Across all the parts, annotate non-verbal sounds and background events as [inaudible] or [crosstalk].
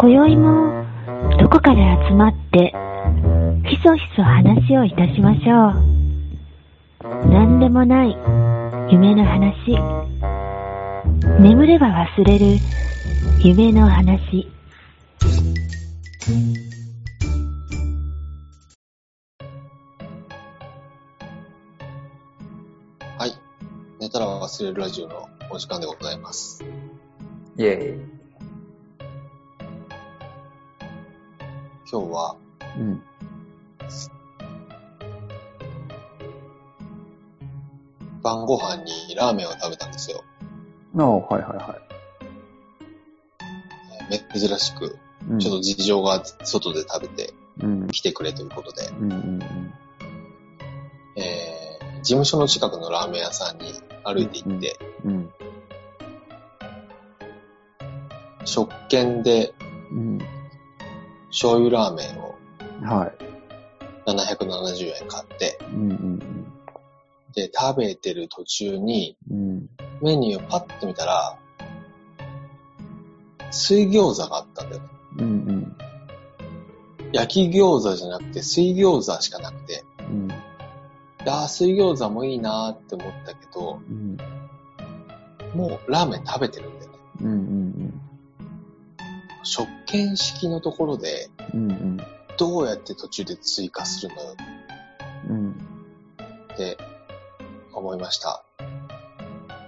今宵もどこかで集まってひそひそ話をいたしましょう。何でもない夢の話。眠れば忘れる夢の話。はい。寝たら忘れるラジオのお時間でございます。イェーイ。今日はうん。晩ご飯にラーメンを食べたんですよ。ああ、はいはいはえー珍しく、い。うん、ちょっと事情が外で食べてうん。来てくれということで、うんうんえー事務所の近くのラーメン屋さんに歩いて行って、うん。うん。食券でうん。醤油ラーメンをはい。770円買って、うんうんで、食べてる途中にうん。うん。メニューをパッと見たら、水餃子があったんだよね。うんうん。焼き餃子じゃなくて水餃子しかなくて、うん。いやー水餃子もいいなーって思ったけど、うん。もうラーメン食べてるんだよね。うんうん食券式のところで、うん。うんどうやって途中で追加するの？ようん。って思いました。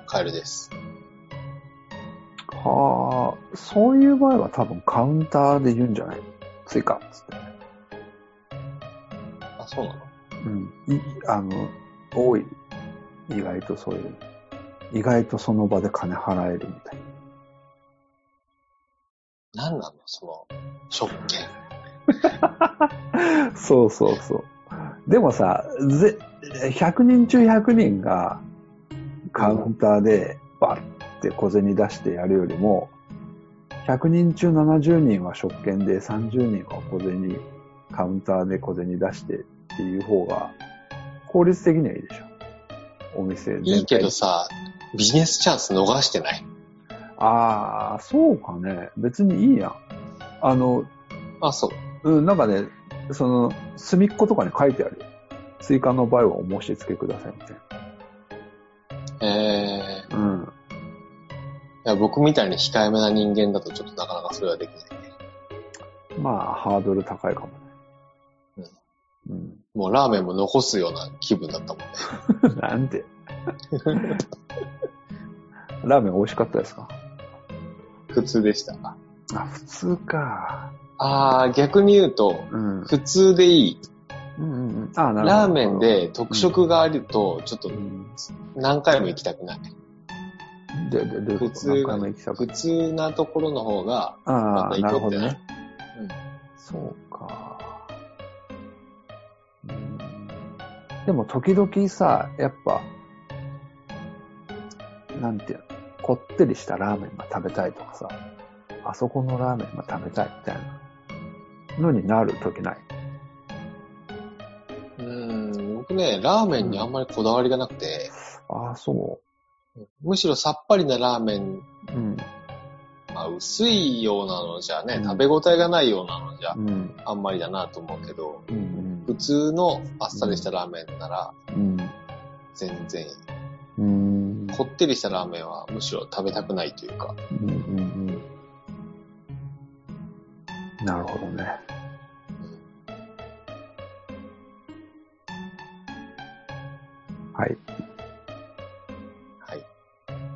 カエルです。はあ、そういう場合は多分カウンターで言うんじゃない？追加っつって。あ、そうなの？うん。い、あの、多い。意外とそういう。意外とその場で金払えるみたい何なのその、食券。な。[laughs] そうそうそう。でもさ、ぜ、100人中100人がカウンターでバッて小銭出してやるよりも、100人中70人は食券で30人は小銭、カウンターで小銭出してっていう方が効率的にはいいでしょ。お店いいけどさ、ビジネスチャンス逃してない？ああ、そうかね。別にいいやん。あの、あ、そう。うん、なんかね、その、隅っことかに書いてあるよ。追加の場合はお申し付けくださいみたいえー、な。うん。いや僕みたいに控えめな人間だとちょっとなかなかそれはできないね。まあ、ハードル高いかもね。うん。もうラーメンも残すような気分だったもんね。うん。なんで？[laughs] ラーメン美味しかったですか？普通でした。あ、普通か。あー、逆に言うと、うん。普通でいい。うんうんうん。あ、なるほど。ラーメンで特色があると、ちょっとうん。何回も行きたくない。で、で、で、普通何回も行きたく普通なところの方が、あまた行こうってなるほどね。そうか。うんでも時々さ、やっぱ、なんていうの、こってりしたラーメンが食べたいとかさ、あそこのラーメンが食べたいみたいなのになる時ない？うん。うん、僕ね、ラーメンにあんまりこだわりがなくて、ああ、そむしろさっぱりなラーメン、う。うん。まあ、薄いようなのじゃね、うん食べ応えがないようなのじゃ、うん。あんまりだなと思うけど、うん。普通のあっさりしたラーメンならうん。全然いい。うん。こってりしたラーメンはむしろ食べたくないというか、うん。うん。うん。なるほどね。はい。はい。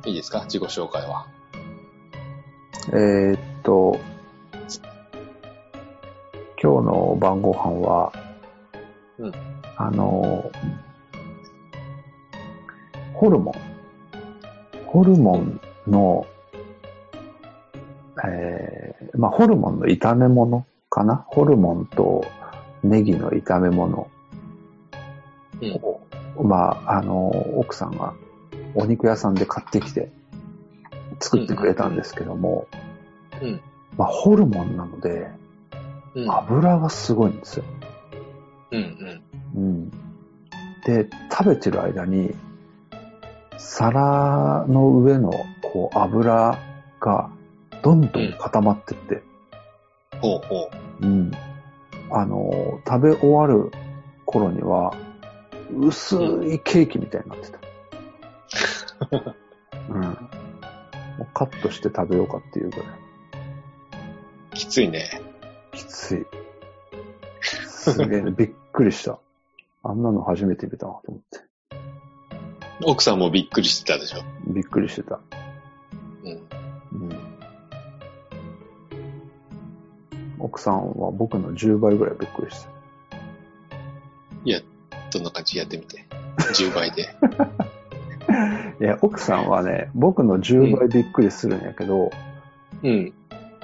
いいですか？自己紹介は。えーっと、今日の晩ご飯は、うんあの、ホルモン。ホルモンの、えー、まあ、ホルモンの炒め物かな？ホルモンとネギの炒め物を、まあ、あの、奥さんがお肉屋さんで買ってきて作ってくれたんですけども、うん。まあ、ホルモンなので、うん。油がすごいんですよ。うんうん。うん。で、食べてる間に、皿の上のこう油がどんどん固まってって、ほうほう。うん。あの、食べ終わる頃には、薄いケーキみたいになってた。[laughs] うん。もうカットして食べようかっていうぐらい。きついね。きつい。すげえ、びっくりした。あんなの初めて見たなと思って。奥さんもびっくりしてたでしょ？びっくりしてた。うん。うん。奥さんは僕の10倍ぐらいびっくりした。どんな感じやってみて？10倍で。[laughs] いや、奥さんはね、僕の10倍びっくりするんやけど、うん。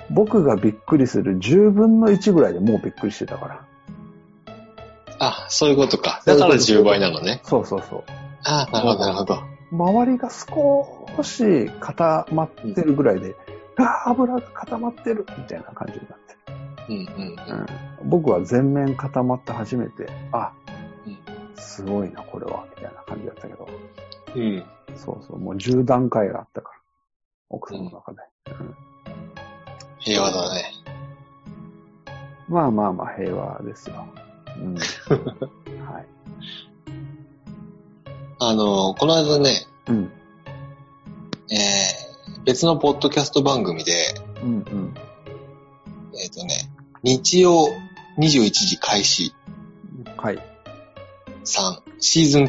僕がびっくりする10分の1ぐらいでもうびっくりしてたから。あ、そういうことか。だから10倍なのね。そうそうそう。あなるほど、なるほど。周りが少し固まってるぐらいで、ああ、油が固まってるみたいな感じになってうんうんる。うん、僕は全面固まって初めて、あ、うんすごいな、これは、みたいな感じだったけど、うん。うん。そうそう、もう10段階があったから、奥さんの中で。うん平和だね。まあまあまあ平和ですよ。うん、[laughs] はい。あの、この間ね、うん、えー、別のポッドキャスト番組で、うん、うん。えっ、とね、日曜21時開始はい、3、シーズン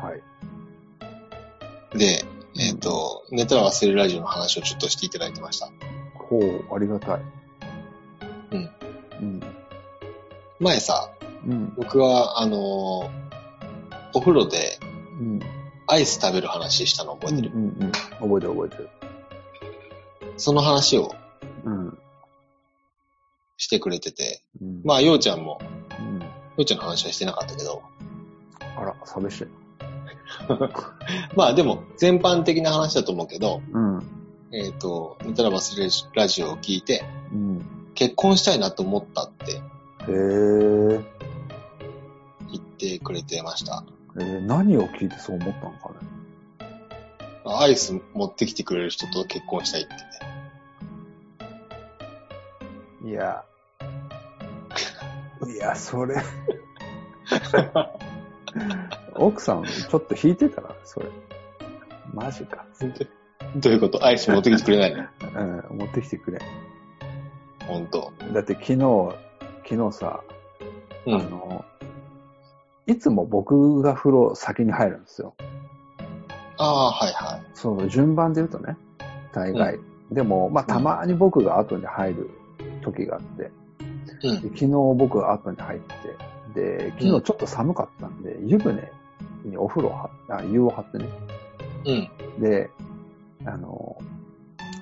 はい。2で、えっ、と、寝たら忘れるラジオの話をちょっとしていただいてました。ほう、ありがたい。うん。うん、前さ、うん、僕は、あのーお風呂でうん。アイス食べる話したの覚えてる、うん、うん。覚えてる覚えてる。その話をうん。してくれてて、うん、まあ、ようちゃんも、うん。ようちゃんの話はしてなかったけど、あら、寂しい。[laughs] まあでも、全般的な話だと思うけど、うん。えっ、と、寝たら忘れるラジオを聞いて、うん。結婚したいなと思ったってへえ。言ってくれてました。えー、何を聞いてそう思ったのかね？アイス持ってきてくれる人と結婚したいってね。いや。[laughs] いや、それ。奥さん、ちょっと引いてたな、それ。マジか。どういうこと？アイス持ってきてくれないの？[laughs] うん、持ってきてくれ。ほんと。だって昨日、昨日さ、うん。あの、いつも僕が風呂先に入るんですよ。ああ、はいはい。そう、順番で言うとね、大概。でも、まあ、たまに僕が後に入る時があって、うん。で昨日僕が後に入って、で、昨日ちょっと寒かったんで、湯船にお風呂はあ、湯を張ってね。うん。で、あの、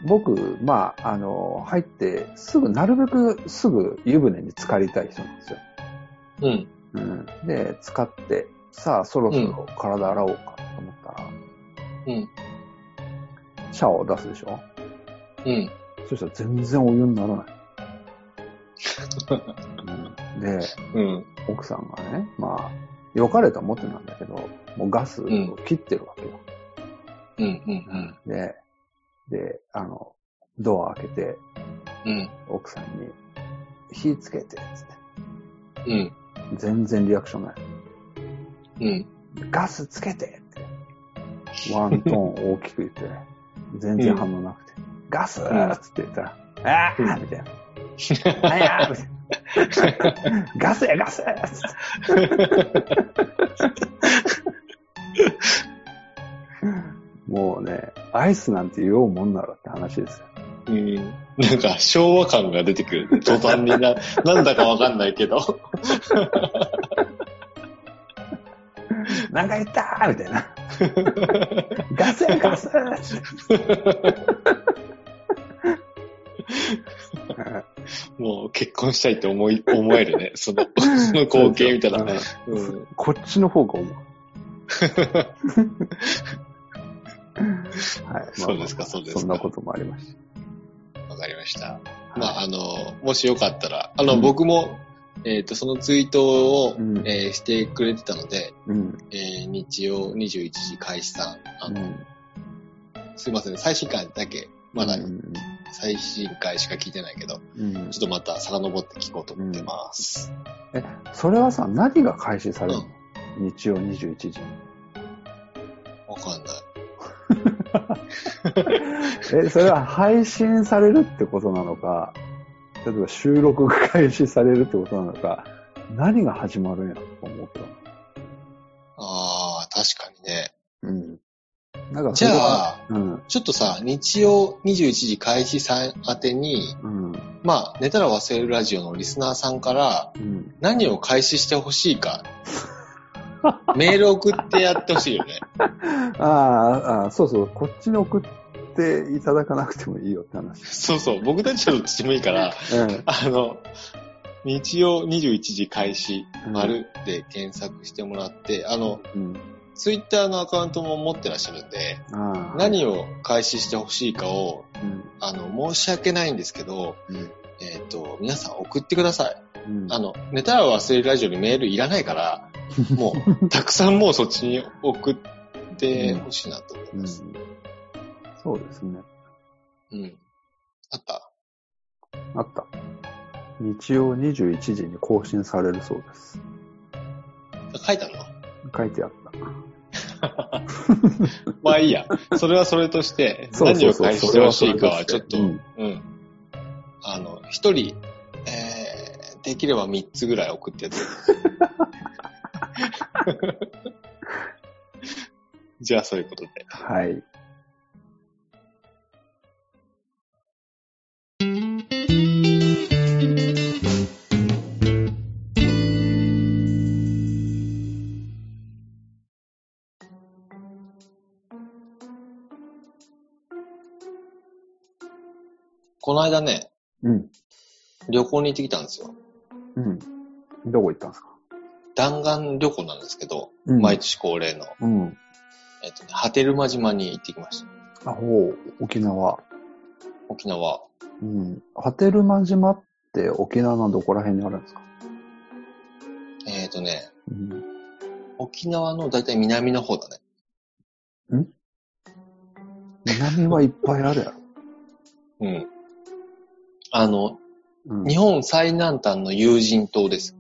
僕、まあ、あの、入って、すぐ、なるべくすぐ湯船に浸かりたい人なんですよ。うん。うん。で、使って、さあ、そろそろ体洗おうかと思ったら、うん。シャワーを出すでしょ？うん。そしたら全然お湯にならない。[laughs] うん、で、うん。奥さんがね、まあ、良かれと思ってたんだけど、もうガスを切ってるわけよ。うん。うん。で、で、あの、ドア開けて、うん。奥さんに、火つけて、つって。うん。全然リアクションない。うん。ガスつけてって。ワントーン大きく言ってね。[laughs] 全然反応なくて。ガスーっつって言ったら、あーみたいな。あやーみたいな。ガスやガスっつって。[laughs] もうね、アイスなんて言おうもんならって話ですよ。うん。なんか昭和感が出てくる。途端にな、[laughs] なんだかわかんないけど。なんか言ったーみたいな。ガスやガスもう結婚したいって思い、思えるね。その、その光景見たら。うんうん。こっちの方が思う。[laughs] はい。そうですかそうですかそんなこともありましわかりました。た。まあ、はいあの、もしよかったら、あの、うん僕も、えっ、と、そのツイートを、うんえーしてくれてたので、うん。えー日曜21時開始さん、あの、うんすいません、最新回だけ、まだうん最新回しか聞いてないけど、うんちょっとまた遡って聞こうと思ってます。え、それはさ、何が開始されるの、日曜21時に。わかんない。[laughs] え、それは配信されるってことなのか、例えば収録が開始されるってことなのか、何が始まるんやと思うけど。ああ、確かにね。うん。なんかじゃあ、うん。ちょっとさ、日曜21時開始さん宛てに、うん。まあ、寝たら忘れるラジオのリスナーさんからうん。何を開始してほしいか、[laughs] メール送ってやってほしいよね。ああ、そうそう、こっちに送っていただかなくてもいいよって話。そうそう、僕たちはどっちでもいいから、うん。あの、日曜21時開始、うん丸で検索してもらって、あの、うん。ツイッターのアカウントも持ってらっしゃるんで。何を開始してほしいかを、うん。あの、申し訳ないんですけど、うん。えっ、と、皆さん送ってください。うん。あの、寝たら忘れるラジオにメールいらないから、[laughs] もう、たくさんもうそっちに送ってほしいなと思いうんます。そうですね。うん。あった？あった。日曜21時に更新されるそうです。書いたの？書いてあった。[laughs] まあいいや。それはそれとして、何を返してほしいかはちょっと、ううんん。あの、一人、えー、できれば三つぐらい送ってやって。[laughs] [laughs] じゃあそういうことで。はい。この間ね、うん。旅行に行ってきたんですよ。うん。どこ行ったんですか？弾丸旅行なんですけど、うん毎年恒例の、うん。えっとね、波照間島に行ってきました。あ、ほう、沖縄。沖縄。うん。波照間島って沖縄のどこら辺にあるんですか？えっ、とね、うん。沖縄のだいたい南の方だね。南はいっぱいあるやろ。[laughs] うん。あの、うん。日本最南端の有人島です。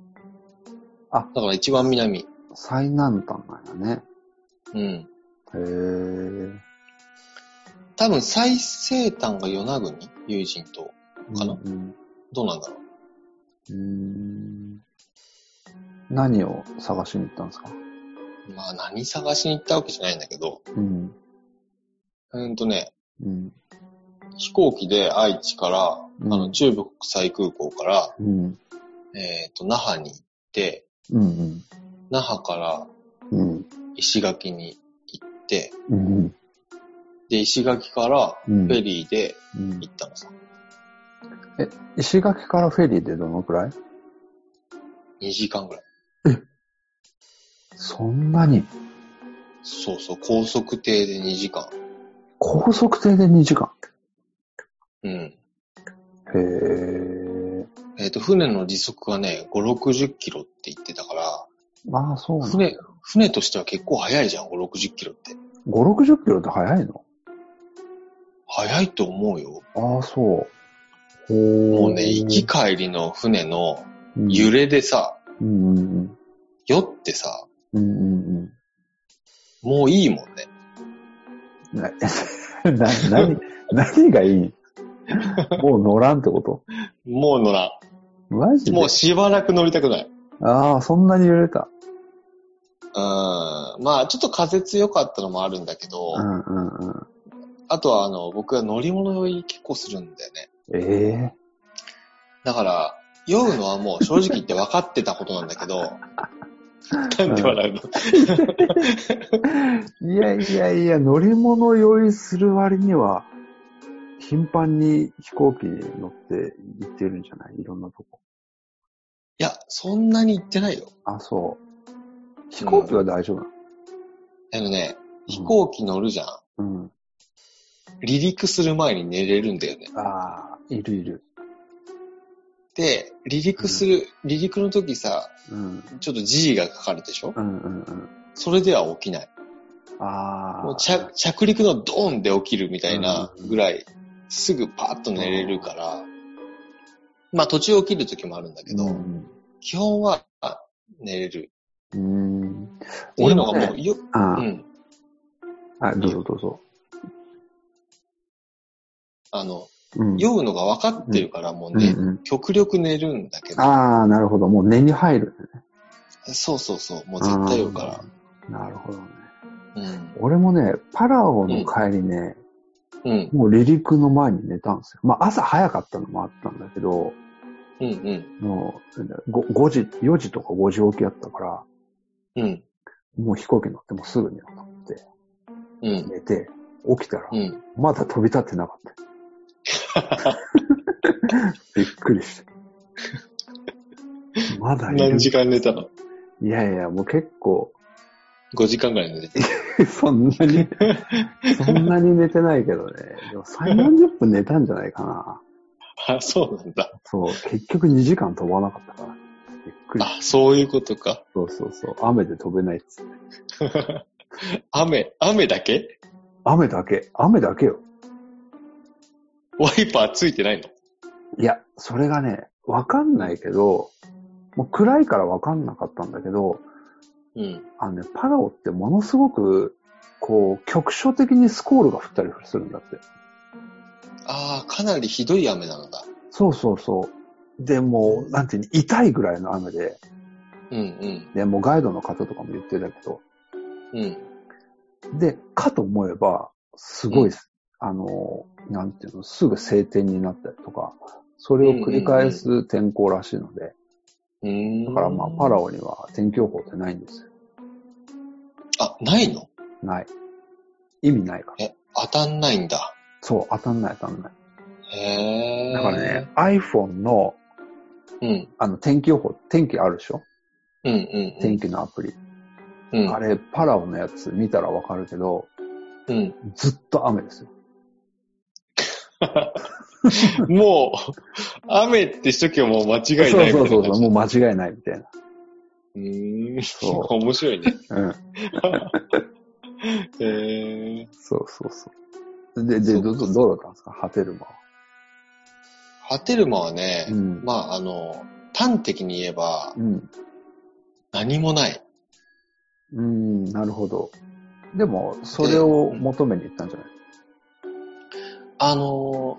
あだから一番南。最南端なんやね。うん。へえ。多分最西端が与那国？有人島。かな？うん。どうなんだろう？うん。何を探しに行ったんですか？まあ何探しに行ったわけじゃないんだけど、うん。うんとね、うん。飛行機で愛知から、うんあの中部国際空港から、うん。えっ、と、那覇に行って、うん。那覇からうん。石垣に行って、うん。で、石垣からうん。フェリーでうん行ったのさ。石垣からフェリーでどのくらい？2時間ぐらい。そんなに？そうそう、高速艇で2時間。高速艇で2時間うん。へえ。えっ、と、船の時速がね、5、60キロって言ってたから、まあそうなんだ。船、船としては結構速いじゃん、5、60キロって。5、60キロって速いの？速いと思うよ。ああ、そう。ほもうね、行き帰りの船の揺れ。れでさ、うんうん酔ってさ、うん。うんうんもういいもんね。うん。な、[laughs] な、何、何がいい？[laughs] もう乗らんってこと？もう乗らん。マジで？もうしばらく乗りたくない。ああ、そんなに揺れた？うん。まあ、ちょっと風強かったのもあるんだけど、うんうんうん。あとはあの、僕は乗り物酔い結構するんだよね。ええだから、酔うのはもう正直言って分かってたことなんだけど、なんで笑うの、いやいやいや、乗り物酔いする割には、頻繁に飛行機に乗って行ってるんじゃない？いろんなとこ。いや、そんなに言ってないよ。あ、そう。飛行機は大丈夫なあのね、飛行機乗るじゃん。のうん。離陸する前に寝れるんだよね。ああ、いるいる。で、離陸する、離陸の時さ、うん。ちょっと G がかかるでしょ？うんうんうん。それでは起きない。ああ。もう着着陸のドーンで起きるみたいなぐらいすぐパーッと寝れるから、まあ途中起きる時もあるんだけど、うん基本は寝れる。うん。っていうのが俺ももう、よ、あうん。あ、どうぞどうぞ。あの、うん。酔うのが分かってるから、もうね、うんうん極力寝るんだけど、ああ、なるほど。もう寝に入るね。そうそうそう、もう絶対酔うから。なるほどね。うん。俺もね、パラオの帰りね、うん。もう離陸の前に寝たんですよ。まあ朝早かったのもあったんだけど、うんうん。もう 5, 5時、4時とか5時起きやったから、うん。もう飛行機乗ってもうすぐ寝ようと思って、うん。寝て、起きたら、うん。まだ飛び立ってなかった。[laughs] びっくりして。[laughs] まだ何時間寝たの？いやいや、もう結構、?5 時間ぐらい寝て [laughs] そんなに、[laughs] そんなに寝てないけどね。でも3、40分寝たんじゃないかな。た。あ、そうなんだ。そう、結局2時間飛ばなかったから。びっくり。あ、そういうことか。そうそうそう。雨で飛べないっつって。[laughs] 雨、雨だけ？雨だけ。雨だけよ。ワイパーついてないの？いや、それがね、わかんないけど、もう暗いからわかんなかったんだけど、うん。あのね、パラオってものすごく、こう、局所的にスコールが降ったりするんだって。ああ、かなりひどい雨なんだ。そうそうそう。で、もう、なんていうの、痛いぐらいの雨で、うんうん。で、もうガイドの方とかも言ってたけど、うん。で、かと思えば、すごい、あの、なんていうの、すぐ晴天になったりとか、それを繰り返す天候らしいので。だからまあ、パラオには天気予報ってないんですよ。あ、ないの？ない。意味ないから。え、当たんないんだ。そう、当たんない当たんない。へえ。だからね、、iPhone の、うん。あの、天気予報、天気あるでしょ？うんうんうん。天気のアプリ。うん。あれ、パラオのやつ見たらわかるけど、うん。ずっと雨ですよ。[laughs] もう、雨ってしときはもう間違いないみたいなそうそうそう。もう間違いないみたいな。うーん。そ面白いね。うん。[laughs] へえ。そうそうそう。で、で、どう、どうだったんですか？ハテルマは。ハテルマはね、うんまああの、端的に言えばうん。何もない。うん、なるほど。でも、それを求めに行ったんじゃない？あの、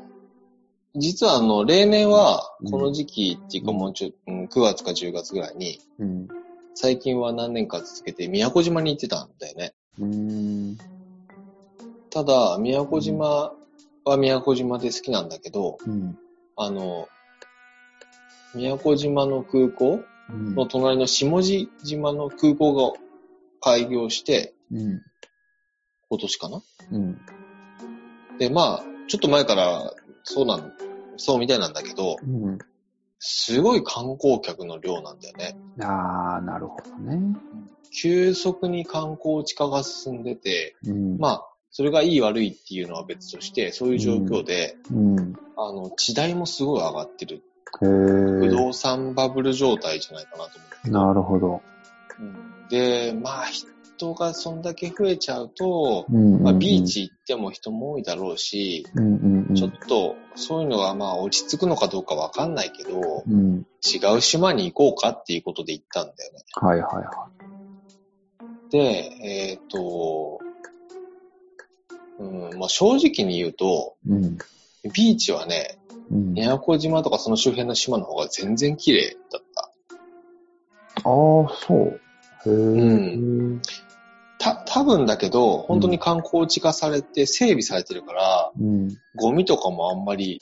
実はあの、例年はうんこの時期っていうかもうちょ、うん、9月か10月ぐらいに、うん。最近は何年か続けて宮古島に行ってたんだよね。うん。ただ、宮古島は宮古島で好きなんだけど、うん。あの、宮古島の空港うんの隣の下地島の空港が開業して、うん。今年かな？うん。で、まあ、ちょっと前からそうなん、そうみたいなんだけど、うん。すごい観光客の量なんだよね。ああ、なるほどね。急速に観光地化が進んでて、うん。まあ、それがいい悪いっていうのは別として、そういう状況で、うん。あの、地代もすごい上がってる。へ不え。動産バブル状態じゃないかなと思う。なるほど。で、まあ、人がそんだけ増えちゃうと、うん。まあ、ビー。チ行っても人も多いだろうし、うんうんうん。ちょっと、そういうのがまあ落ち着くのかどうかわかんないけど、うん。違う島に行こうかっていうことで行ったんだよね。はいはいはで、えっ、と、うん、まあ正直に言うと、い。うん。ビーチはね、うん。宮古島とかその周辺の島の方が全然綺麗だった。ああ、そう。うた、多分だけど、本当に観光地化されて整備されてるから、うん。ゴミとかもあんまり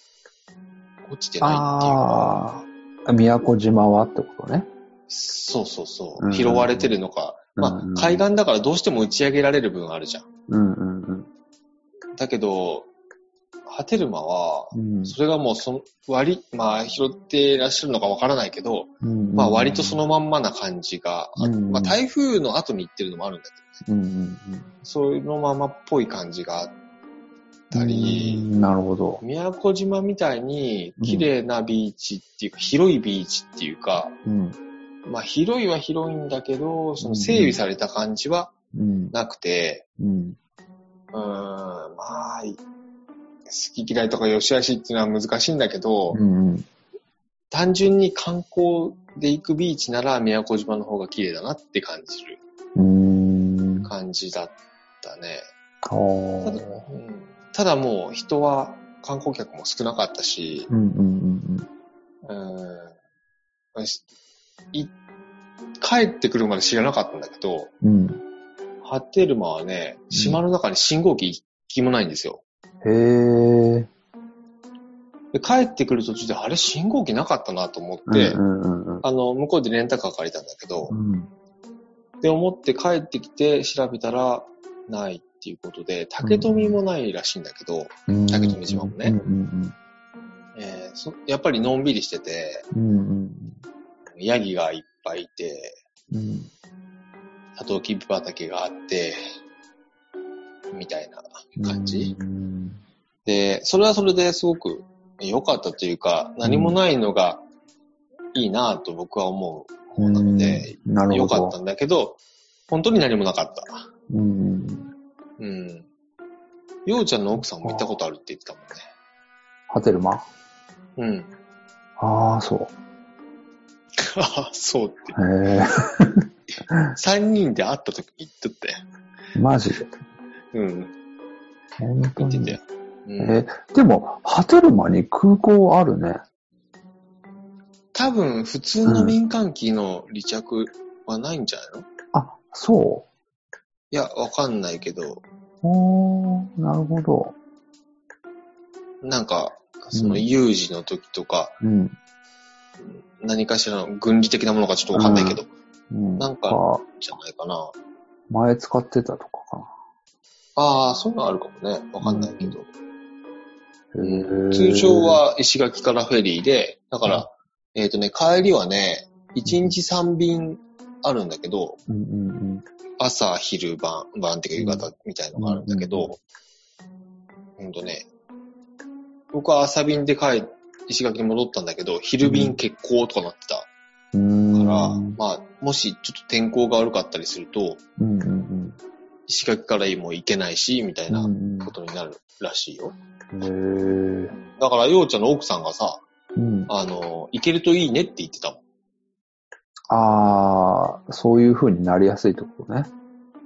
落ちてないっていうか、ああ、宮古島はってことね。そうそうそうう、ん拾われてるのか。まうんうんあ、海岸だからどうしても打ち上げられる分あるじゃん。うんうんうん。だけど、ハテルマは、うんそれがもうその割り、まあ拾っていらっしゃるのかわからないけど、うんまあ割とそのまんまな感じが、まあ台風の後に行ってるのもあるんだけどね。そういうのままっぽい感じがあったうり、ん。なるほど。宮古島みたいに綺麗なビーチっていうか、広いビーチっていうか、うん。まあ広いは広いんだけど、その整備された感じはうん。なくて、うん。うーん、まあ、い好き嫌いとか良し悪しっていうのは難しいんだけど、うんうん。単純に観光で行くビーチなら宮古島の方が綺麗だなって感じる。感じだったね。おただ,、ーうん、ただもう人は観光客も少なかったし、帰ってくるまで知らなかったんだけど、うん。ハテルマはね、島の中に信号機一機もないんですよ。へえ。で帰ってくる途中で、あれ信号機なかったなと思って、うんうんうんあの、向こうでレンタカー借りたんだけどう、ん。で思って帰ってきて調べたら、ないっていうことで、竹富もないらしいんだけど、うん。竹富島もねうんうんえーそやっぱりのんびりしてて、うん。うんうんヤギがいっぱいいて、うん。サトウキビ畑があって、みたいな感じ。うんで、それはそれですごく良かったというか、何もないのがいいなぁと僕は思う方なので。良かったんだけど、本当に何もなかった。うん。うん。ようちゃんの奥さんも行ったことあるって言ってたもんね。ハテルマうん。ああ、そう。ああ、そうって。へえ。[laughs] 三人で会った時言っとったよ。マジで？うん。本当に。うん、え、でも、ハテルマに空港あるね。多分、普通の民間機の離着はないんじゃないの、あ、そいや、わかんないけど、う。おー、なるほど。なんか、そのうん有事の時とか、うん。何かしらの軍事的なものかちょっとわかんないけど、うん、なんかかじゃないかな。前使ってたとかかああ、そういうのあるかもね。わかんないけど。通常、は石垣からフェリーで、だから、えっ、とね、帰りはね、1日3便あるんだけど、うんうん朝、昼、晩、晩っていうか夕方みたいのがあるんだけど、ほんとね、僕は朝便で帰、石垣に戻ったんだけど、昼便欠航とかなってたうん。うーん。から、まあ、もしちょっと天候が悪かったりすると、うんうん石垣からも行けないし、みたいうん。なうんことになるらしいよ。うん。へえ。だから、ようちゃんの奥さんがさ、うん。あの、行けるといいねって言ってたもん。ああ、そういう風になりやすいところね。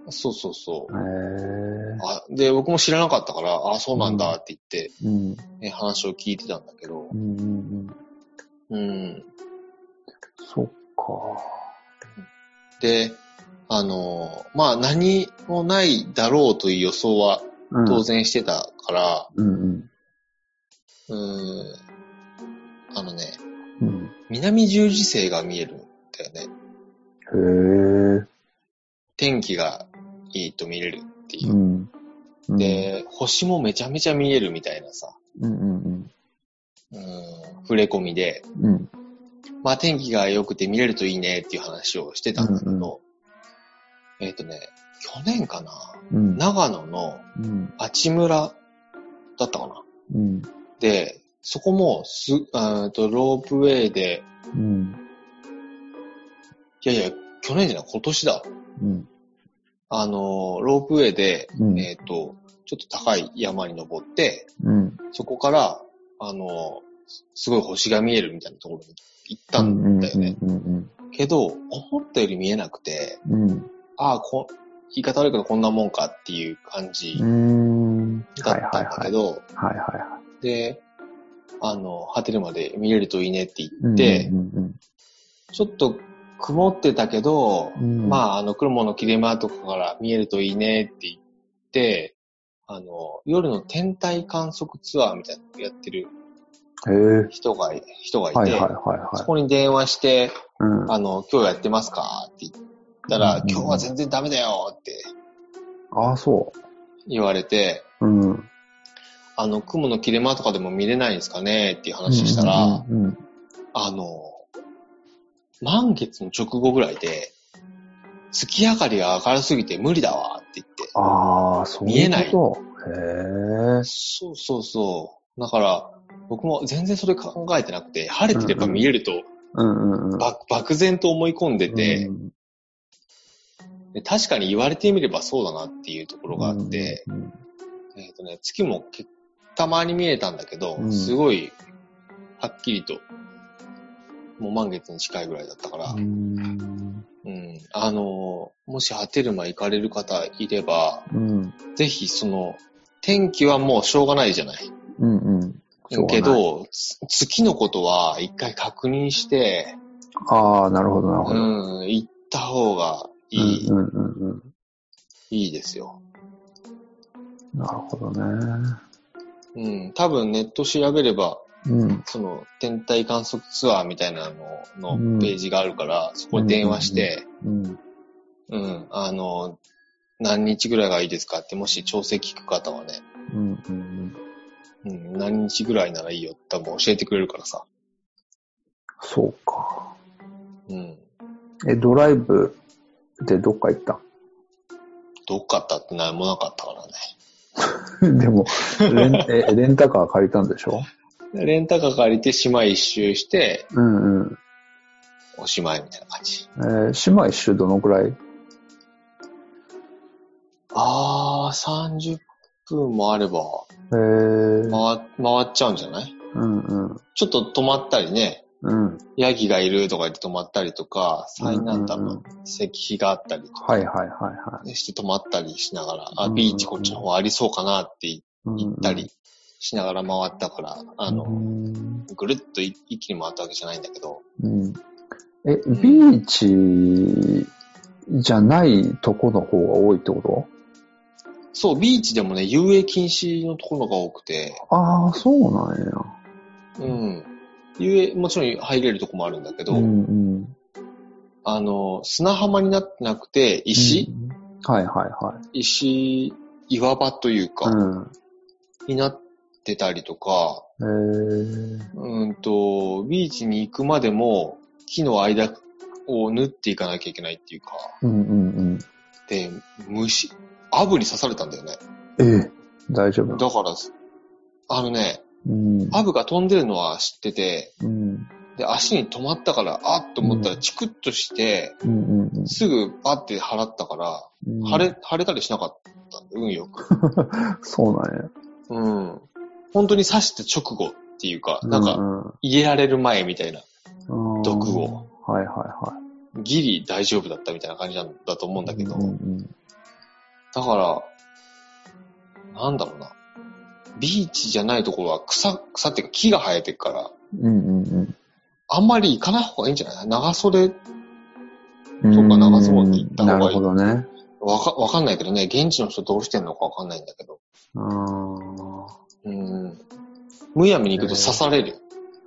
そうそうそう。へえ。あで、僕も知らなかったから、ああ、そうなんだって言って、うん。ね、話を聞いてたんだけどう、んうんうん。うん。そっか。で、あの、まあ何もないだろうという予想はうん当。然してたから、うんうん。うん、あのね、うん。南十字星が見えるんだよね。へえ。天気がいいと見れるっていうう。ん。うん、で、星もめちゃめちゃ見えるみたいなさ、うんうんうん、触れ込みで、うん。うん。まあ天気が良くて見れるといいねっていう話をしてたんだけど、うんえっ、とね、去年かな、うん。長野のうん。阿智村だったかな？うん。で、そこもす、あーとロープウェイで、うん。いやいや、去年じゃない、今年だ。うん。あの、ロープウェイで、うん。えっ、と、ちょっと高い山に登って、うん。そこから、あの、すごい星が見えるみたいなところに行ったんだよね。けど、思ったより見えなくて、うん。うん。ああ、こ、言い方悪いけどこんなもんかっていう感じ。だったんだけど、はいはいはで、あの、果てるまで見れるといいねってい。言って、うんうんちょっと曇ってたけど、うん。うん、まあ、あの、雲の切れ間とかから見えるといいねって言って、あの、夜の天体観測ツアーみたいなのをやってる。人が、人がいて、はいはいはいはい。そこに電話して、うん。あの、今日やってますかって言ったら、うん今日は全然ダメだよってああ、そ言われて、う。うん。あの、雲の切れ間とかでも見れないんですかねっていう話したら、うんうんあの、満月の直後ぐらいで、月明かりが明るすぎて無理だわって言って。ああ、そういうこと？見えないへえ。そうそうそう。だから、僕も全然それ考えてなくて、晴れてれば見えると、うんうんうん。ば漠然と思い込んでて、うんで確かに言われてみればそうだなっていうところがあって、、うんえっ、とね、月もけたまに見えたんだけど、うんすごい、はっきりと、もう満月に近いぐらいだったから、うーん。うん。あの、もし波照間行かれる方いれば、うん。ぜひその、天気はもうしょうがないじゃない。うんうん。け、ど、つ月のことは一回確認して、ああ、なるほど、なるほうど。ん、行った方がいい、うんうんうんうん。いいですよ。なるほどね。うん、多分ネット調べれば、うん。その天体観測ツアーみたいなのうんのページがあるから、そこに電話して、うん。うん、あの、何日ぐらいがいいですかって、もし調整聞く方はね、うんうんうん。うん、何日ぐらいならいいよって多分教えてくれるからさ。そうか。うん。え、ドライブでどっか行ったどっかあったって何もなかったからね。[laughs] でも、レンえ [laughs] レンタカー借りたんでしょ？でレンタカー借りて島一周して、うんうん。おしまいみたいな感じ。えー島一周どのくらい？あー、30分もあれば、えー、回、回っちゃうんじゃない？うんうん。ちょっと止まったりね、うん。ヤギがいるとか言って止まったりとか、最南端の石碑があったりとか、はいはいはいはい。して止まったりしながら、あ、ビーチこっちの方ありそうかなってうん言ったりしながら回ったから、あうの、んぐるっと一一気に回ったわけじゃないんだけど、うん。え、ビーチじゃないとこの方が多いってこそう、ビーチでもね、遊泳禁止のところが多くて、とああ、そうなんや。うん。遊泳、もちろん入れるとこもあるんだけど、うんうん。あの、砂浜になってなくて、石、うんはいはいは石、岩場というい。か、うん。になってたりとか、えー、うんと、ビーチに行くまでも、木の間を縫っていかなきゃいけないっていうか、うんうんで、虫、アブに刺されたんだよね。うん。えー、大丈夫だから、あのね、うん。アブが飛んでるのは知ってて、うん。で、足に止まったから、あっと思ったらうんチクッとして、うんうんすぐパッて払ったから、うん。腫れ、腫れたりしなかったんで、運よく。[laughs] そうなんや。うん。本当に刺して直後っていうか、なんか、か、入れられる前みたいな、うん毒を。はいはいはギリ大丈夫だったみたいな感じなんだと思うんい。だけど、うんうんだから、なんだろうな。ビーチじゃないところは草、草っていうか木が生えてるから、うんうんあんまり行かない方がいいんじゃない？長袖、うん。そうか長ズボンで行った方がいいなるほどね。わか、わかんないけどね、現地の人どうしてんのかわかんないんだけど。あーうん。むやみに行くと刺されるよ。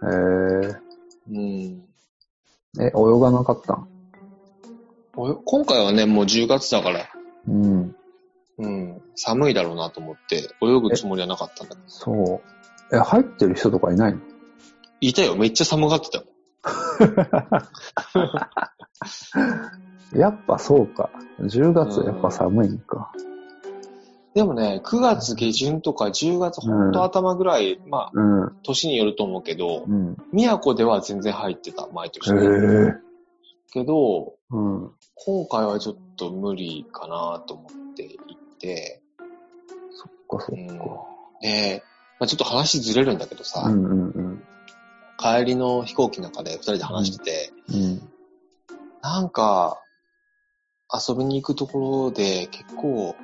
へうん。え。え、泳がなかったん？今回はね、もう10月だから、うん。うん、寒いだろうなと思って、泳ぐつもりはなかったんだけど。そう。え、入ってる人とかいないの？いたよ、めっちゃ寒がってたよ。[laughs] やっぱそうか。10月やっぱ寒いんか。でもね、9月下旬とか10月ほんと頭ぐらい、まあ、うん。年によると思うけど、うん。宮古では全然入ってた、毎へ年ね。え。けど、うん。今回はちょっと無理かなと思ってて、そっかそっうんか。で、まあ、ちょっと話ずれるんだけどさ、うんうんうん。帰りの飛行機の中で二人で話してて、うん。なんか、遊びに行くところで結構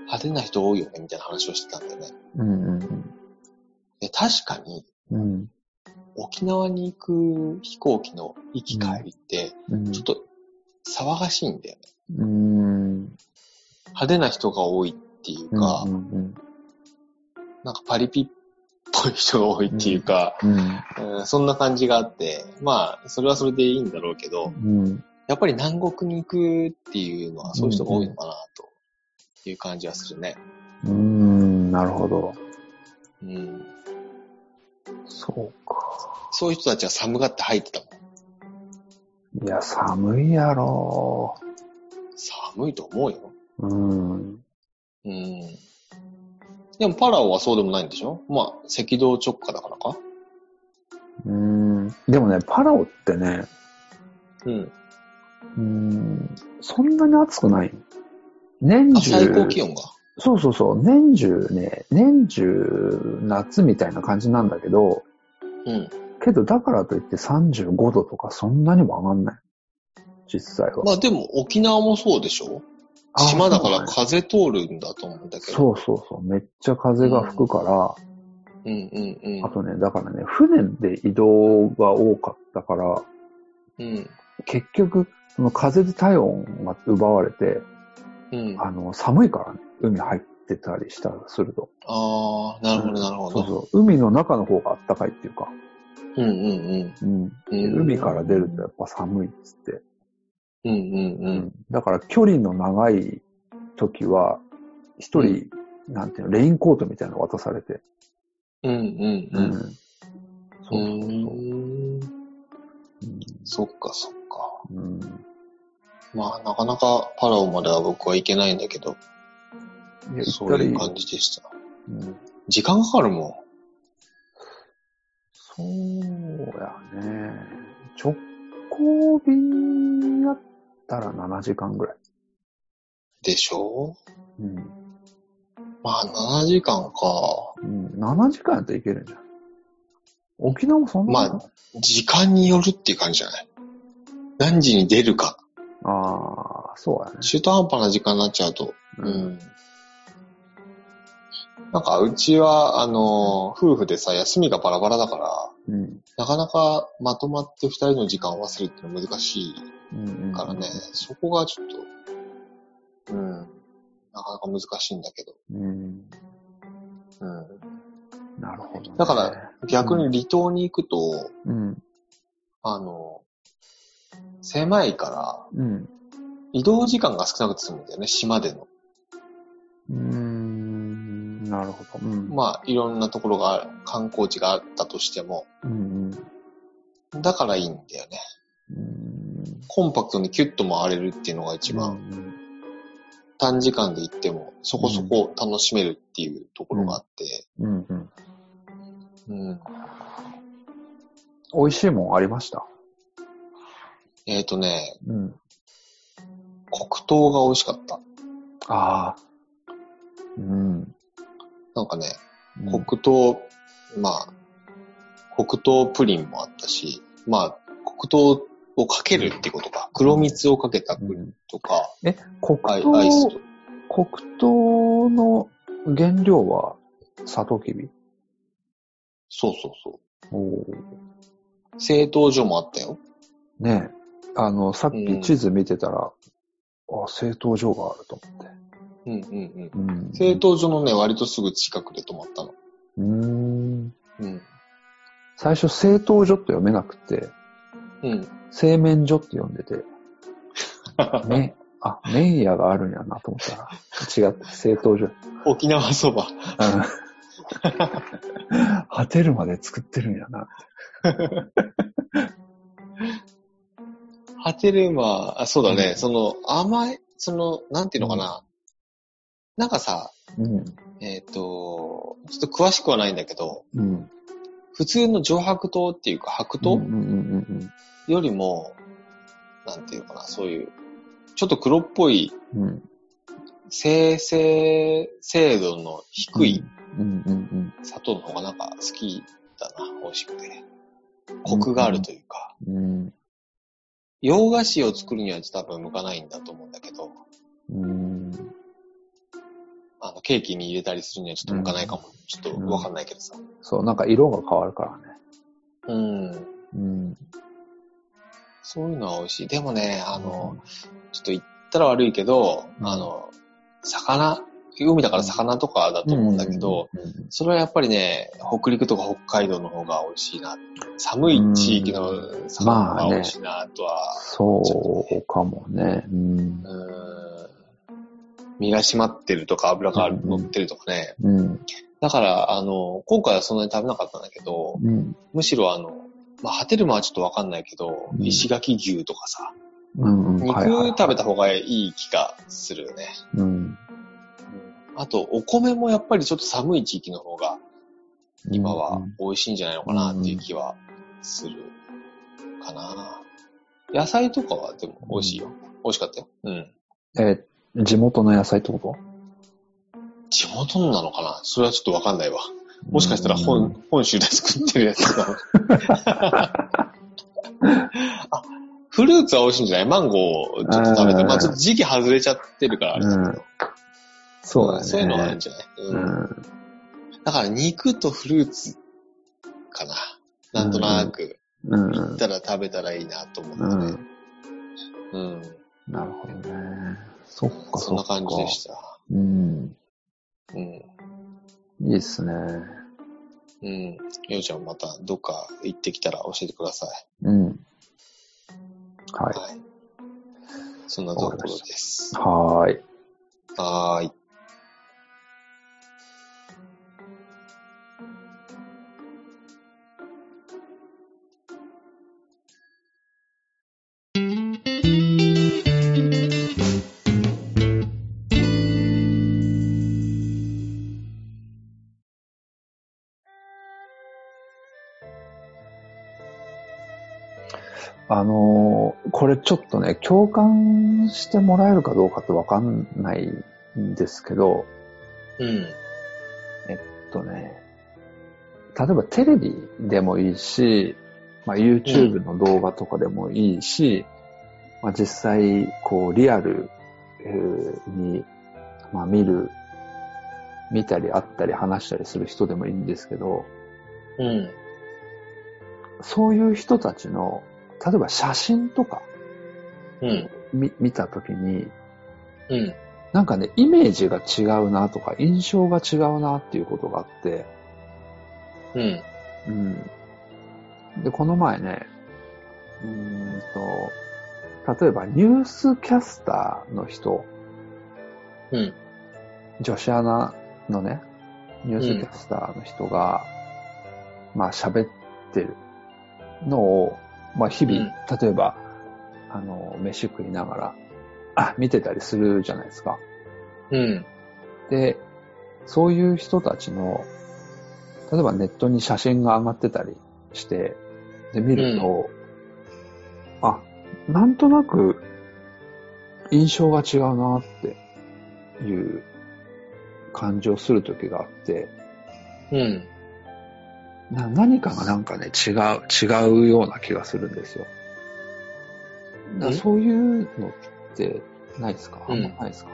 派手な人多いよね、みたいな話をしてたんだよね。うんうんで、確かに、うん。沖縄に行く飛行機の行き帰りって、うん。ちょっと騒がしいんだよね。うん。派手な人が多いっていうか、うんうんなんかパリピっぽい人が多いっていうか、うん。うんそんな感じがあって、まあ、それはそれでいいんだろうけど、うん。やっぱり南国に行くっていうのはそういう人が多いのかな、という感じはするね。うん。なるほど。うん。そうか。そういう人たちは寒がって入ってたもん。いや、寒いやろ。寒いと思うよ。うん。うん。でもパラオはそうでもないんでしょ？まあ、赤道直下だからか？うん。でもね、パラオってね、うん。うん、そんなに暑くない。年あ、中。最高気温が？そうそうそう、年中ね、年中夏みたいな感じなんだけど、うん。けどだからといって35度とかそんなにも上がんない。実際は。まあでも沖縄もそうでしょ？あ島だから風通るんだと思うんだけど。そうそうそう、めっちゃ風が吹くから、うんうんうん。あとね、だからね、船で移動が多かったから、うん。結局、その風で体温が奪われて、うん。ああの、寒いからね、海入ってたりしたらすると。あー、なるほどなるほど。そうそう。海の中の方が暖かいっていうか、うんうんうん。うん。でうん海から出るとやっぱ寒いっつって。うんうんうん。だから距離の長い時は、一人、なんていうの、レインコートみたいなの渡されて。うんうんううん。そうそうそう。ん。そっかそっか。うん。まあなかなかパラオまでは僕は行けないんだけど、いや、行そ。ういう感じでした。うん時間かかるもそうやね。直行便やったら7時間ぐらい。ん。でしょ？うん。まあ7時間か。うん、7時間やったらいけるんじゃん。沖縄もそんなまあ時間によるっていう感じじゃない？何時に出るか。あ、ああ、そうやね。中途半端な時間になっちゃうと。う。うんん。なんかうちは、あの、夫婦でさ、休みがバラバラだから、うん。なかなかまとまって二人の時間を合わせるっていうのは難しいうん。からね、そこがちょっと、うん、なかなか難しいんだけど。うん。うん。なるほど、ね。だから、逆に離島に行くと、うん。あの、狭いから、うん。移動時間が少なくて済むんだよね、島での。うーん。なるほど。うん。まあ、いろんなところが、観光地があったとしても、うん。だからいいんだよね。うん。コンパクトにキュッと回れるっていうのが一番、うん短時間で行っても、そこそこ楽しめるっていうところがあって、うん。うん。うん。美味しいもんありました？えっ、とね、うん。黒糖が美味しかった。ああ。うん。なんかね、うん黒糖、まあ、黒糖プリンもあったし、まあ、黒糖をかけるってことか、黒蜜をかけたとか、え、黒糖、アイスと。黒糖の原料はサトウキビ？そうそうそおーう。製糖所もあったよ。ねえ。あの、さっうんき地図見てたら、あ、製糖所があると思って。うんうんうん。うん。製糖所のね、割とすぐ近くで泊まったの。うーん。うん。最初、製糖所って読めなくて、うん。製麺所って呼んでて、ね、あ、麺屋があるんやなと思ったら、違って、製糖所。沖縄そば。うん果てるまで作ってるんやな。ハテルマ、あ、そうだね、うんその甘い、その、なんていうのかな。なんかさ、うん。えっ、と、ちょっと詳しくはないんだけど、うん。普通の上白糖っていうか白糖、よりも、なんていうのかな、そういう、ちょっと黒っぽい。生成精度の低い砂糖の方がなんか好きだな、美味しくて。コクがあるというか。洋菓子を作るには多分向かないんだと思うんだけど、うん。あの、ケーキに入れたりするにはちょっと向かないかも。ちょっとわかんないけどさ。そう、なんか色が変わるからね。うん。うん。そういうのは美味しい。でもね、あの、ちょっと言ったら悪いけど、うんあの、魚、海だから魚とかだと思うんだけど、うんうんうんそれはやっぱりね、北陸とか北海道の方が美味しいな。寒い地域の魚が美味しいなとは、そうかもね。うん。うん身が締まってるとか油が乗ってるとかね。うん。だから、あの、今回はそんなに食べなかったんだけど、うん。むしろあの、まあ、果てるまはちょっとわかんないけど、うん石垣牛とかさ、うん。うん。肉食べた方がいい気がするよね。うん。あと、お米もやっぱりちょっと寒い地域の方が今は美味しいんじゃないのかなっていう気はするかな。野菜とかはでも美味しいよ。美味しかったよ。うん。えー地元の野菜ってこと？地元のなのかな？それはちょっとわかんないわ。もしかしたらうん本、本州で作ってるやつかも。[laughs] あ、フルーツは美味しいんじゃない？マンゴーをちょっと食べて、うんまあちょっと時期外れちゃってるからあれだけど。うんそうだね。そういうのがあるんじゃない、ううんん。だから肉とフルーツかな。なんとなく、うん。行ったら食べたらいいなと思ってね。うん。うん。なるほどね。そっか、そっか。そんな感じでした。うん。うん。いいっすね。うん。ようちゃんまたどっか行ってきたら教えてください。うん。ははい。そんなところですい。。はーい。はーい。あのーこれちょっとね、共感してもらえるかどうかってわかんないんですけど、うん。えっとね、例えばテレビでもいいし、まあ、YouTube の動画とかでもいいし、まあ、実際、こう、リアルえーに、まあ、見る、見たり会ったり話したりする人でもいいんですけど、うん。そういう人たちの、例えば写真とかうん。見見たときに、うん。なんかね、イメージが違うなとか、印象が違うなっていうことがあって、うん。うん。で、この前ね、うーんと、例えばニュースキャスターの人、うん。女子アナのね、ニュースキャスターの人が、まあ喋ってるのを、まあ日々、例えば、あの、飯食いながら、あ、見てたりするじゃないですか。うん。で、そういう人たちの、例えばネットに写真が上がってたりして、で、見ると、あ、なんとなく印象が違うなっていう感じをする時があって、うん。な何かがなんかね、違う、違うような気がするんですよ。だそういうのってないですか？あんまうんないですか、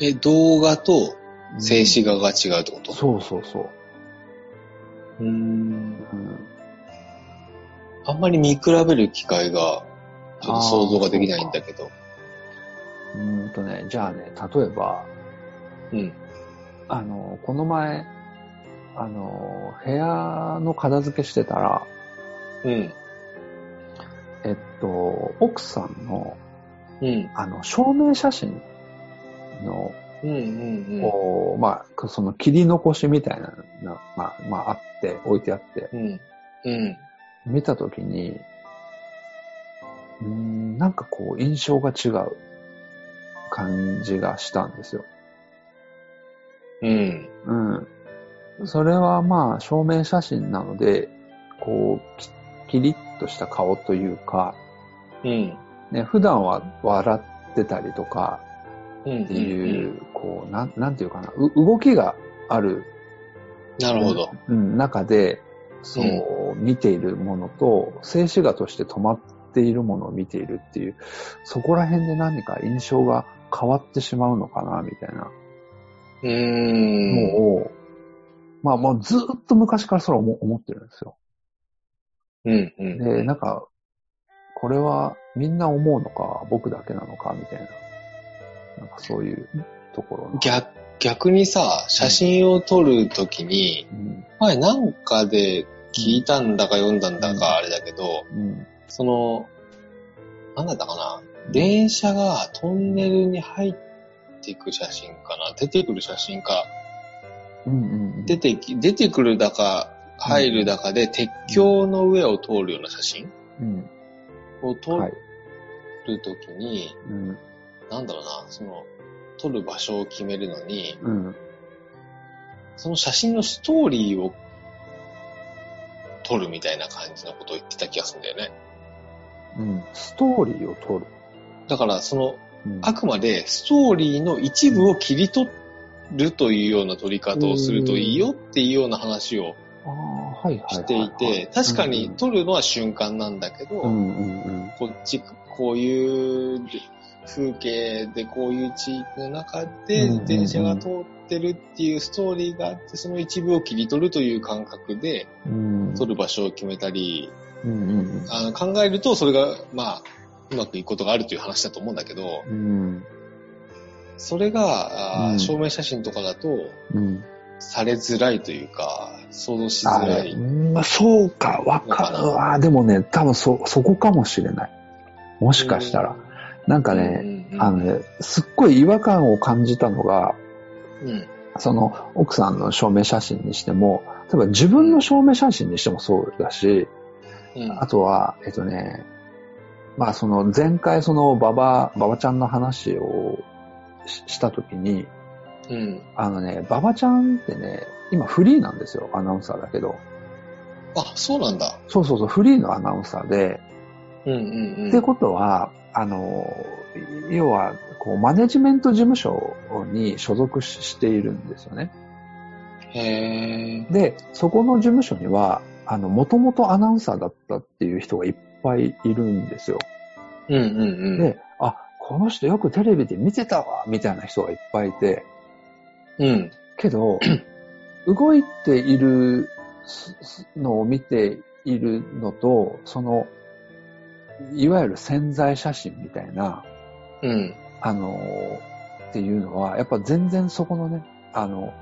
え、動画と静止画が違うってこと？そうそうそう。うん。うんあんまり見比べる機会が、ちょっと想像ができないんだけど。うーんとね、じゃあね、例えば、うん。あの、この前、あの、部屋の片付けしてたら、うん。えっと、奥さんの、うん。あの、証明写真の、うん。うん。こうまあ、その切り残しみたいなのが、まあ、まあ、あって、置いてあって、うん。うん。見たときに、うーん、なんかこう、印象が違う感じがしたんですよ。うん。うん。それはまあ、証明写真なので、こう、きキリッとした顔というか、うん。ね、普段は笑ってたりとかうん。っていう、こう、なん、なんていうかな、う動きがある、なるほど。うん、中で、そう、見ているものと、静止画として止まっているものを見ているっていう、そこら辺で何か印象が変わってしまうのかな、みたいなうーん。のを、まあもうずっと昔からそれを思思ってるんですよ。うん。うん。で、なんか、これはみんな思うのか、僕だけなのか、みたいな。なんかそういうところの。逆、逆にさ、写真を撮るときに、うん。前なんかで聞いたんだか読んだんだかあれだけど、うん。その、なんだったかな？電車がトンネルに入っていく写真かな？出てくる写真か。うんうん。出てき、出てくるだか、入るだかで、鉄橋の上を通るような写真？うん。を撮はい。るときに、うん。なんだろうな、その、撮る場所を決めるのに、うん。その写真のストーリーを撮るみたいな感じのことを言ってた気がするんだよね。うん。ストーリーを撮る。だから、その、うんあくまでストーリーの一部を切り取っるというような撮り方をするといいよっていうような話を。していて、確かに撮るのは瞬間なんだけど。こっち、こういう風景でこういう地域の中で電車が通ってるっていうストーリーがあって、その一部を切り取るという感覚でうん。撮る場所を決めたり、あの考えるとそれが、まあ、うまくいくことがあるという話だと思うんだけど、うん。うん。それが、うん証明写真とかだと、うん。されづらいというか、想像しづらい。まあ、そうか、わかるのかわ。でもね、多分そ、そこかもしれない。もしかしたら。なんかね、あのね、すっごい違和感を感じたのが、うん。その奥さんの証明写真にしても、例えば自分の証明写真にしてもそうだし、うんあとは、えっとね、まあその前回そのババ、ババちゃんの話をししたときに、うん。あのね、ババちゃんってね、今フリーなんですよ、アナウンサーだけど。あ、そうなんだ。そうそうそう、フリーのアナウンサーで、うんうんうん。ってことは、あの、要は、こう、マネジメント事務所に所属ししているんですよね。へーで、そこの事務所には、あの、もともとアナウンサーだったっていう人がいっぱいいるんですよ。うんうんうん。で、あ、この人よくテレビで見てたわ、みたいな人がいっぱいいて、うん。けど、[clears throat] 動いているのを見ているのと、その、いわゆる潜在写真みたいな、うん。あの、っていうのは、やっぱ全然そこのね、あの、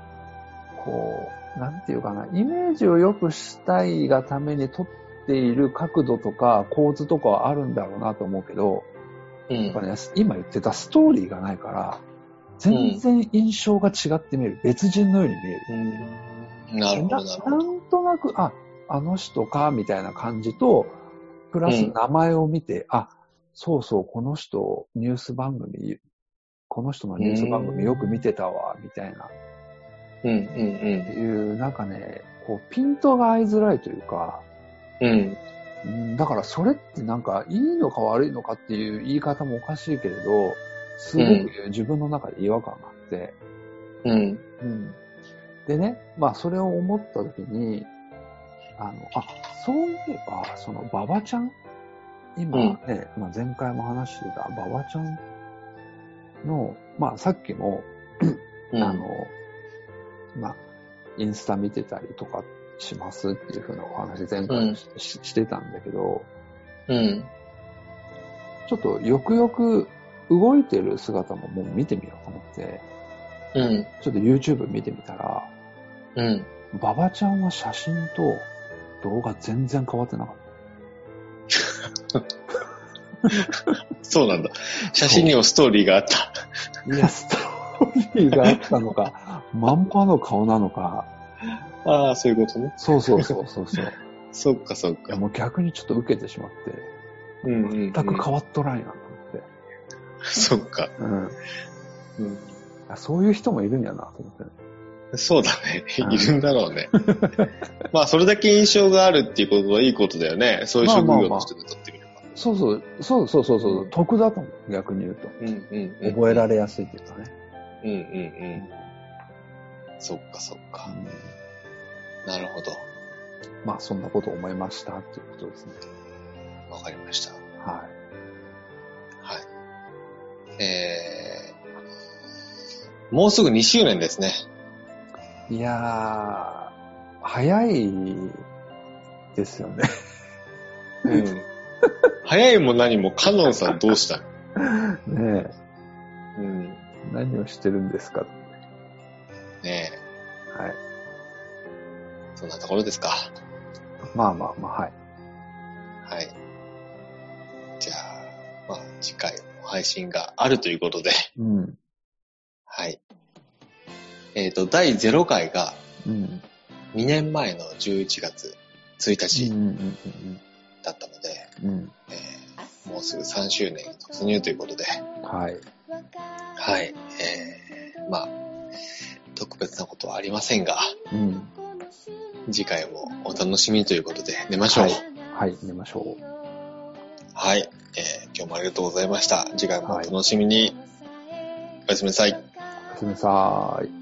こう、なんていうかな、イメージを良くしたいがために撮っている角度とか構図とかはあるんだろうなと思うけど、うんやっぱ。ね、今言ってたストーリーがないから、全然印象が違って見える。別人のように見える。うんなるほど、なんとなく、あ、あの人か、みたいな感じと、プラスうん名前を見て、あ、そうそう、この人、ニュース番組、この人のニュース番組よく見てたわ、みたいな。うんうんっていう、なんかね、こう、ピントが合いづらいというか、うん。うん。うんだからそれってなんか、いいのか悪いのかっていう言い方もおかしいけれど、すごく自分の中で違和感があって、うん。うん。でね、まあそれを思った時に、あの、あ、そういえば、そのババちゃん？今ね、まあ前回も話してたババちゃんの、まあさっきも、うん。あの、まあ、インスタ見てたりとかしますっていうふうなお話前回し,し、してたんだけど、うん。ちょっとよくよく動いてる姿ももう見てみようと思って、うん。ちょっと YouTube 見てみたら、うん。ババちゃんは写真と動画全然変わってなかっそうなんだ。写真にもストーリーがあった。た。いや、ストーリーがあったのか、まんまの顔なのか、ああ、そういうことね。そうそうそうそうそう。[laughs] っかそっか。やもう逆にちょっと受けてしまって、うんうん、うん。全く変わっとらんやんと思って。[laughs] そっか。うん。うん。あそういう人もいるんやなと思って。そうだね。うんいるんだろうね。[laughs] まあ、それだけ印象があるっていうことはいいことだよね。そういう職業の人にとってみれば。そうそう、そうそうそうそう、得だと思う、逆に言うと。うんうんうん。覚えられやすいっていうかね。うんうんうん。そっかそっか。なるほど。まあ、そんなことを思いましたっていうことですね。わかりました。ははい。えー、もうすぐ2周年ですね。い。いやー、早いですよね。うん。早いも何も、カノンさんどうした [laughs] ねうん。え、何をしてるんですかねえ、はい。そんなところですか。まあまあまあ、はい。はい。じゃあ、まあ、次回も配信があるということで、うん。はい。えっ、と、第0回がうん。2年前の11月1日だったので、うんうん。えーもうすぐ3周年に突入ということで、うん。はい。はい。えー、まあ、特別なことはありませんが、うん。次回もお楽しみということで寝ましょう。ははいい。はい、寝ましょう。えー今日もありがとうございました。次回もお楽しみに。おやすみなさい。おやすみなさーい。